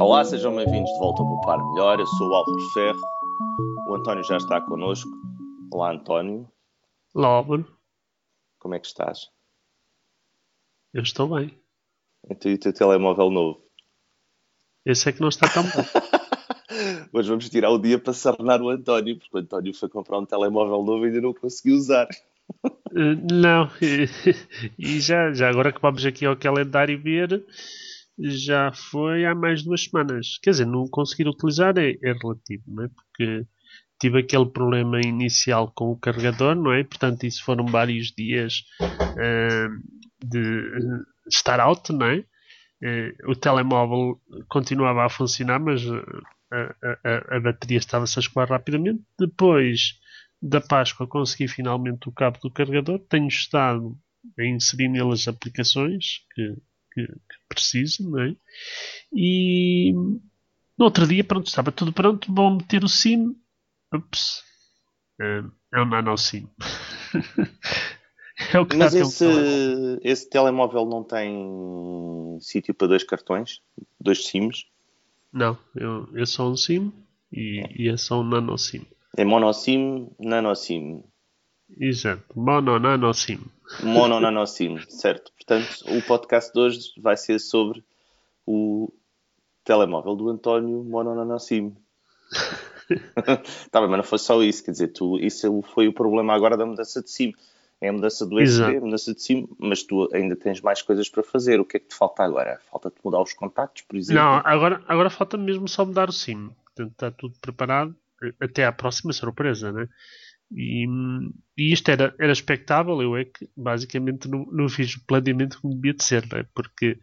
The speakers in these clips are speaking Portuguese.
Olá, sejam bem-vindos de volta ao Poupar Melhor. Eu sou o Álvaro Ferro. O António já está connosco. Olá, António. Olá, Álvaro. Como é que estás? Eu estou bem. Então, e o teu telemóvel novo? Esse é que não está tão bom. Mas vamos tirar o dia para sarnar o António, porque o António foi comprar um telemóvel novo e ainda não conseguiu usar. Uh, não, e já, já agora que vamos aqui ao calendário ver, já foi há mais de duas semanas. Quer dizer, não conseguir utilizar é, é relativo, não é? Porque tive aquele problema inicial com o carregador, não é? Portanto, isso foram vários dias uh, de estar out, não é? Uh, o telemóvel continuava a funcionar, mas a, a, a bateria estava-se a escoar rapidamente. Depois da Páscoa consegui finalmente o cabo do carregador. Tenho estado a inserir nele as aplicações que, que, que não é? E no outro dia, pronto, estava tudo pronto, vou meter o SIM. Ups, é, é um nano SIM. é o que Mas esse, telemóvel. esse telemóvel não tem sítio para dois cartões, dois SIMs? Não, eu, é só um SIM e, é. e é só um nano SIM. É mono SIM, nano SIM. Exato, mono nano SIM. Mono nano SIM, certo. Portanto, o podcast de hoje vai ser sobre o telemóvel do António mono nano SIM. tá bem, mas não foi só isso, quer dizer, tu, isso foi o problema agora da mudança de SIM. É a mudança do USB, a mudança de SIM, mas tu ainda tens mais coisas para fazer. O que é que te falta agora? Falta-te mudar os contactos, por exemplo? Não, agora, agora falta mesmo só mudar o SIM. Portanto, está tudo preparado até à próxima surpresa, né? E, e isto era, era expectável, eu é que basicamente não, não fiz o planeamento como devia de ser, né? porque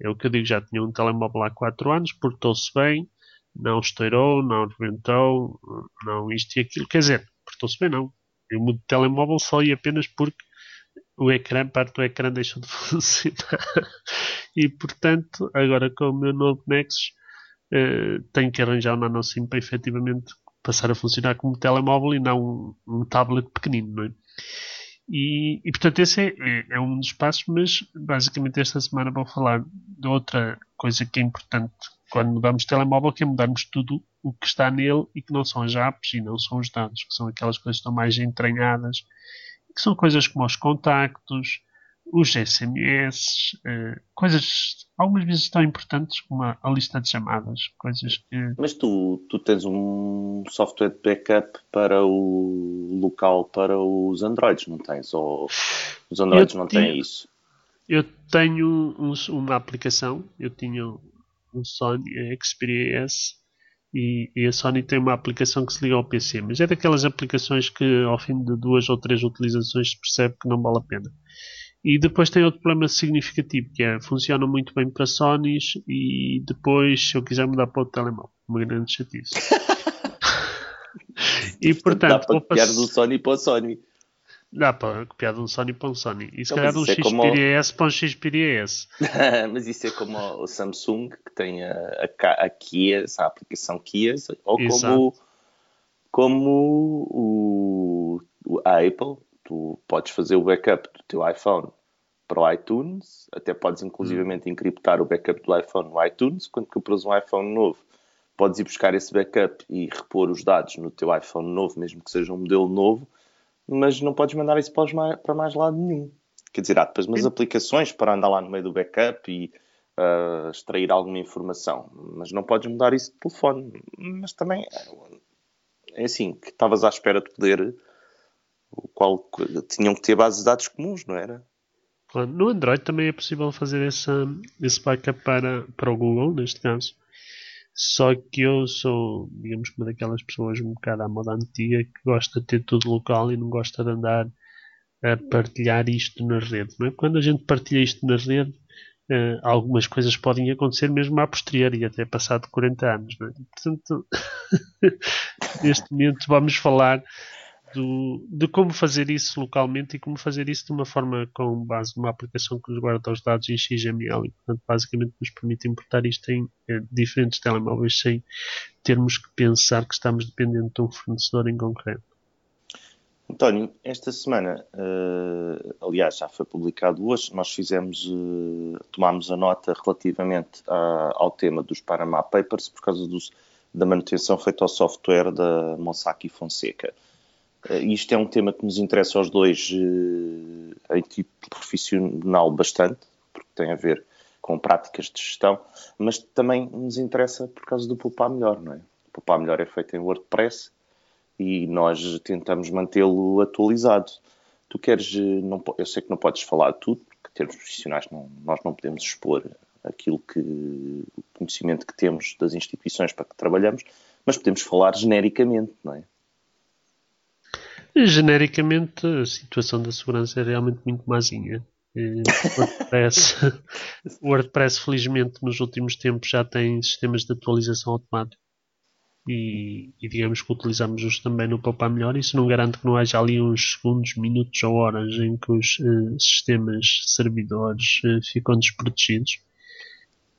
é o que eu digo, já tinha um telemóvel há 4 anos, portou-se bem, não estourou, não arrebentou, não isto e aquilo, quer dizer, portou-se bem não. Eu mudo de telemóvel só e apenas porque o ecrã, parte do ecrã deixou de funcionar. e portanto, agora com o meu novo Nexus, eh, tenho que arranjar um nano SIM para efetivamente passar a funcionar como telemóvel e não um, um tablet pequenino, não é? E, e portanto esse é, é, é, um dos passos, mas basicamente esta semana vou falar de outra coisa que é importante quando mudamos de telemóvel, que é mudarmos tudo o que está nele e que não são as apps e não são os dados, que são aquelas coisas que estão mais entranhadas, que são coisas como os contactos, os SMS, uh, coisas algumas vezes tão importantes como a, a, lista de chamadas, coisas que... Mas tu, tu tens um software de backup para o local para os Androids, não tens? Ou os Androids eu não têm isso? Eu tenho um, uma aplicação, eu tinha um Sony Xperia S e, e, a Sony tem uma aplicação que se liga ao PC, mas é daquelas aplicações que ao fim de duas ou três utilizações se percebe que não vale a pena. E depois tem outro problema significativo, que é funciona muito bem para Sonys e depois, se eu quiser mudar para outro telemóvel, uma grande chatice. e portanto, dá para copiar pass... do Sony para o Sony. Dá para copiar de um Sony para um Sony. E se calhar de um como... S para um Xperia S. Mas isso é como o Samsung, que tem a, a, a Kia, a aplicação Kia, ou como, como o, a Apple, tu podes fazer o backup do teu iPhone para o iTunes, até podes inclusivamente encriptar o backup do iPhone no iTunes, quando compras um iPhone novo, podes ir buscar esse backup e repor os dados no teu iPhone novo, mesmo que seja um modelo novo, mas não podes mandar isso para, mais, para mais lado nenhum. Quer dizer, há depois umas aplicações para andar lá no meio do backup e uh, extrair alguma informação, mas não podes mudar isso de telefone. Mas também é assim, que estavas à espera de poder o qual tinham que ter bases de dados comuns, não era? No Android também é possível fazer essa, esse backup para, para o Google, neste caso. Só que eu sou, digamos, uma daquelas pessoas um bocado à moda antiga que gosta de ter tudo local e não gosta de andar a partilhar isto na rede. É? Quando a gente partilha isto na rede, uh, algumas coisas podem acontecer mesmo a posteriori, até passado 40 anos. É? Portanto, neste momento vamos falar do, de como fazer isso localmente e como fazer isso de uma forma com base numa aplicação que nos guarda os dados em XML e, portanto, basicamente nos permite importar isto em eh, diferentes telemóveis sem termos que pensar que estamos dependendo de um fornecedor em concreto. António, esta semana, uh, aliás, já foi publicado hoje, nós fizemos, uh, tomámos a nota relativamente a, ao tema dos Panama Papers por causa dos, da manutenção feita ao software da Mossack Fonseca. Uh, isto é um tema que nos interessa aos dois em tipo profissional bastante, porque tem a ver com práticas de gestão, mas também nos interessa por causa do Poupar Melhor, não é? O Poupar Melhor é feito em WordPress e nós tentamos mantê-lo atualizado. Tu queres, não, eu sei que não podes falar de tudo, porque termos profissionais não, nós não podemos expor aquilo que, o conhecimento que temos das instituições para que trabalhamos, mas podemos falar genericamente, não é? Genericamente, a situação da segurança é realmente muito mazinha. WordPress, WordPress, felizmente, nos últimos tempos já tem sistemas de atualização automático e, e, digamos que utilizamos-os também no Poupar Melhor. Isso não garante que não haja ali uns segundos, minutos ou horas em que os uh, sistemas servidores uh, ficam desprotegidos.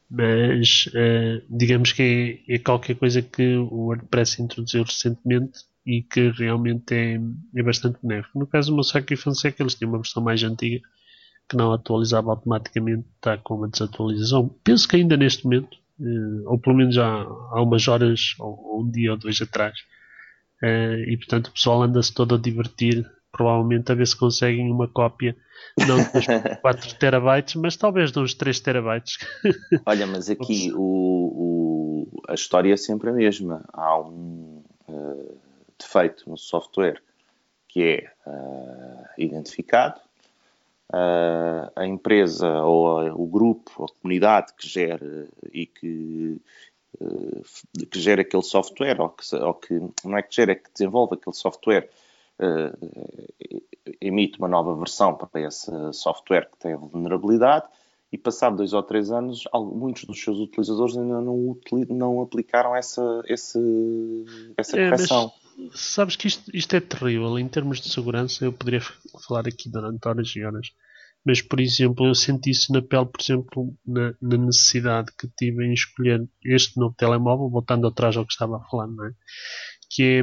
Mas uh, digamos que é, é, qualquer coisa que o WordPress introduziu recentemente e que realmente é, é bastante benéfico. No caso do Mossack e Fonseca, eles tinham uma versão mais antiga que não atualizava automaticamente, está com uma desatualização. Penso que ainda neste momento eh, ou pelo menos há, há umas horas, ou, um dia ou dois atrás. Eh, e portanto o pessoal anda-se todo a divertir, provavelmente a ver se conseguem uma cópia, não dos 4 terabytes, mas talvez de uns 3 terabytes. Olha, mas aqui o, o, a história é sempre a mesma. Há um uh, defeito no software que é uh, identificado, uh, a empresa ou a, o grupo ou a comunidade que gera e que, uh, que gera aquele software ou que, ou que, não é que gera, é que desenvolve aquele software emite uma nova versão para esse software que tem a vulnerabilidade e passado dois ou três anos, muitos dos seus utilizadores ainda não, não aplicaram essa, essa, essa é, correção. Mas, sabes que isto, isto, é terrível. Em termos de segurança, eu poderia falar aqui durante horas e horas. Mas, por exemplo, eu senti isso na pele, por exemplo, na, na, necessidade que tive em escolher este novo telemóvel, voltando atrás ao que estava a falar, não é? Que é,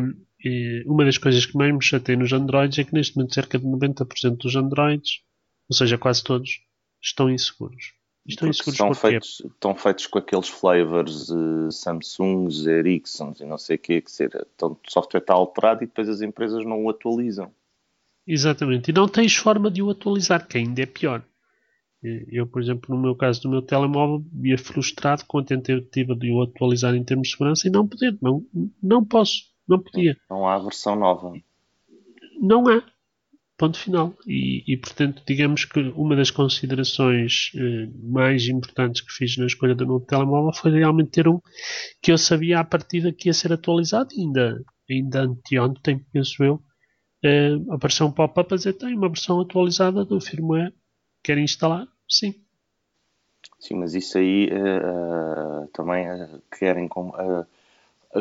é uma das coisas que mais me chateia nos Androids é que neste momento cerca de 90% dos Androids, ou seja, quase todos, estão inseguros. Estão inseguros estão feitos, estão feitos com aqueles flavors uh, Samsungs, Ericssons e não sei o que, que ser, então, o software está alterado e depois as empresas não o atualizam. Exatamente. E não tens forma de o atualizar, que ainda é pior. Eu, por exemplo, no meu caso do meu telemóvel, ia frustrado com a tentativa de o atualizar em termos de segurança e não poder. Não, não posso. Não podia. Não há versão nova. Não há. Ponto final. E, e portanto, digamos que uma das considerações eh, mais importantes que fiz na escolha do novo telemóvel foi realmente ter um que eu sabia à partida que ia ser atualizado. Ainda, ainda anteontem, penso eu, uh, apareceu um pop-up a dizer tem uma versão atualizada do firmware, querem instalar? Sim. Sim, mas isso aí uh, também uh, querem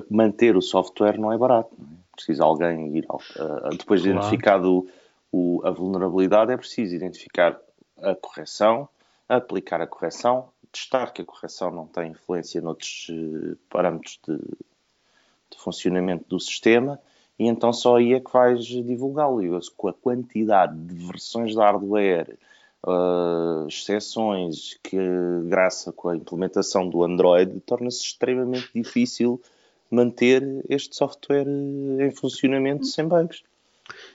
manter o software não é barato. Não é? Precisa alguém ir depois de claro. identificado o, a vulnerabilidade é preciso identificar a correção, aplicar a correção, testar que a correção não tem influência noutros parâmetros de, de funcionamento do sistema e então só aí é que vais divulgá-lo. E com a quantidade de versões de hardware, uh, exceções que, graças com a implementação do Android, torna-se extremamente difícil manter este software em funcionamento sem bugs.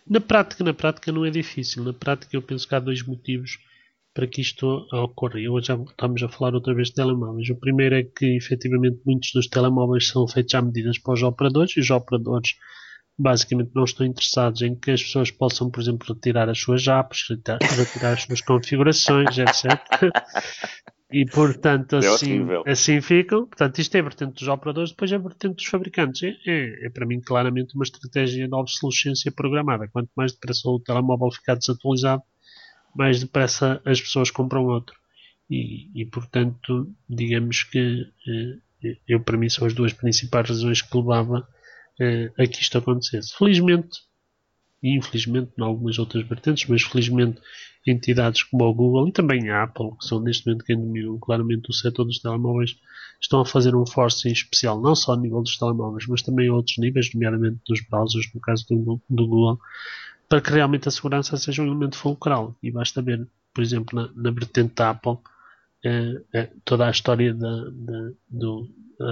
Na prática, na prática não é difícil. Na prática eu penso que há dois motivos para que isto ocorra. Hoje já estamos a falar outra vez de telemóveis. O primeiro é que efetivamente muitos dos telemóveis são feitos à medida para os operadores e os operadores basicamente não estão interessados em que as pessoas possam, por exemplo, retirar as suas apps, retirar as suas configurações, etc. E portanto assim, assim ficam. Portanto, isto é a vertente dos operadores, depois é a vertente dos fabricantes. É, é, é, para mim claramente uma estratégia de obsolescência programada. Quanto mais depressa o telemóvel ficar desatualizado, mais depressa as pessoas compram outro. E, e portanto, digamos que eh, eu para mim são as duas principais razões que levava uh, a que isto acontecesse. Felizmente, e infelizmente, em algumas outras vertentes, mas felizmente entidades como a Google e também a Apple, que são neste momento quem dominam claramente o setor dos telemóveis, estão a fazer um forcing especial, não só a nível dos telemóveis, mas também a outros níveis, nomeadamente dos browsers, no caso do, do Google, para que realmente a segurança seja um elemento fulcral. E basta ver, por exemplo, na, na vertente da Apple, é, é, toda a história da, da, do,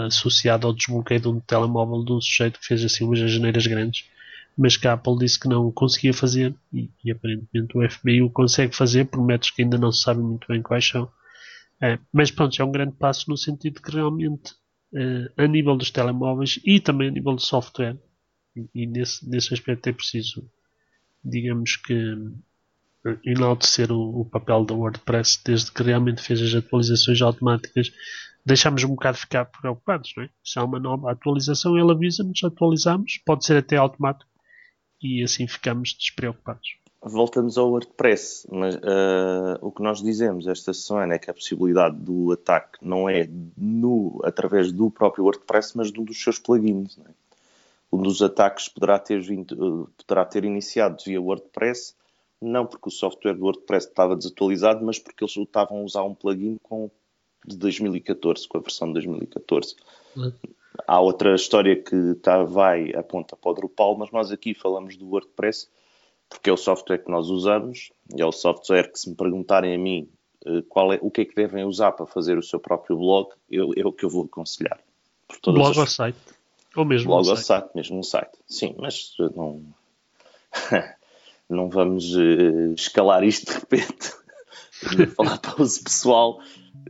associada ao desbloqueio de um telemóvel de um sujeito que fez assim umas janeiras grandes, mas que a Apple disse que não conseguia fazer e, e aparentemente o FBI o consegue fazer por métodos que ainda não se sabe muito bem quais são. É, mas pronto, é um grande passo no sentido que realmente é, a nível dos telemóveis e também a nível do software e, e nesse, nesse aspecto é preciso digamos que enaltecer o, o papel da WordPress desde que realmente fez as atualizações automáticas deixamos um bocado ficar preocupados, não é? Se há uma nova atualização, ele avisa-nos, atualizamos, pode ser até automático e assim ficamos despreocupados. Voltamos ao WordPress, mas uh, o que nós dizemos esta semana é que a possibilidade do ataque não é no, através do próprio WordPress, mas de um dos seus plugins. É? Um dos ataques poderá ter, vindo, poderá ter iniciado via WordPress, não porque o software do WordPress estava desatualizado, mas porque eles estavam a usar um plugin com de 2014, com a versão de 2014. Uhum. Há outra história que tá, vai, aponta para o Drupal, mas nós aqui falamos do WordPress porque é o software que nós usamos e é o software que, se me perguntarem a mim eh, qual é, o que é que devem usar para fazer o seu próprio blog, eu, é o que eu vou aconselhar. blog as... ou site? Ou mesmo blog um ou site. site, mesmo um site. Sim, mas não, não vamos uh, escalar isto de repente. falar para o pessoal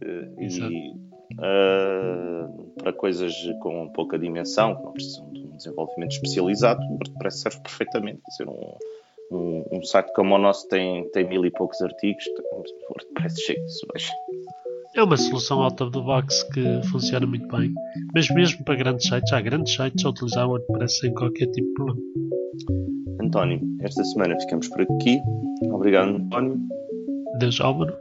e uh, para coisas com pouca dimensão, que não precisam de um desenvolvimento especializado, o WordPress serve perfeitamente. Ser um, um, um, site como o nosso tem, tem mil e poucos artigos, o WordPress chega hoje. É uma solução out of the box que funciona muito bem, mas mesmo para grandes sites, há grandes sites a utilizar o WordPress sem qualquer tipo de problema. António, esta semana ficamos por aqui. Obrigado, António. Deus, Álvaro.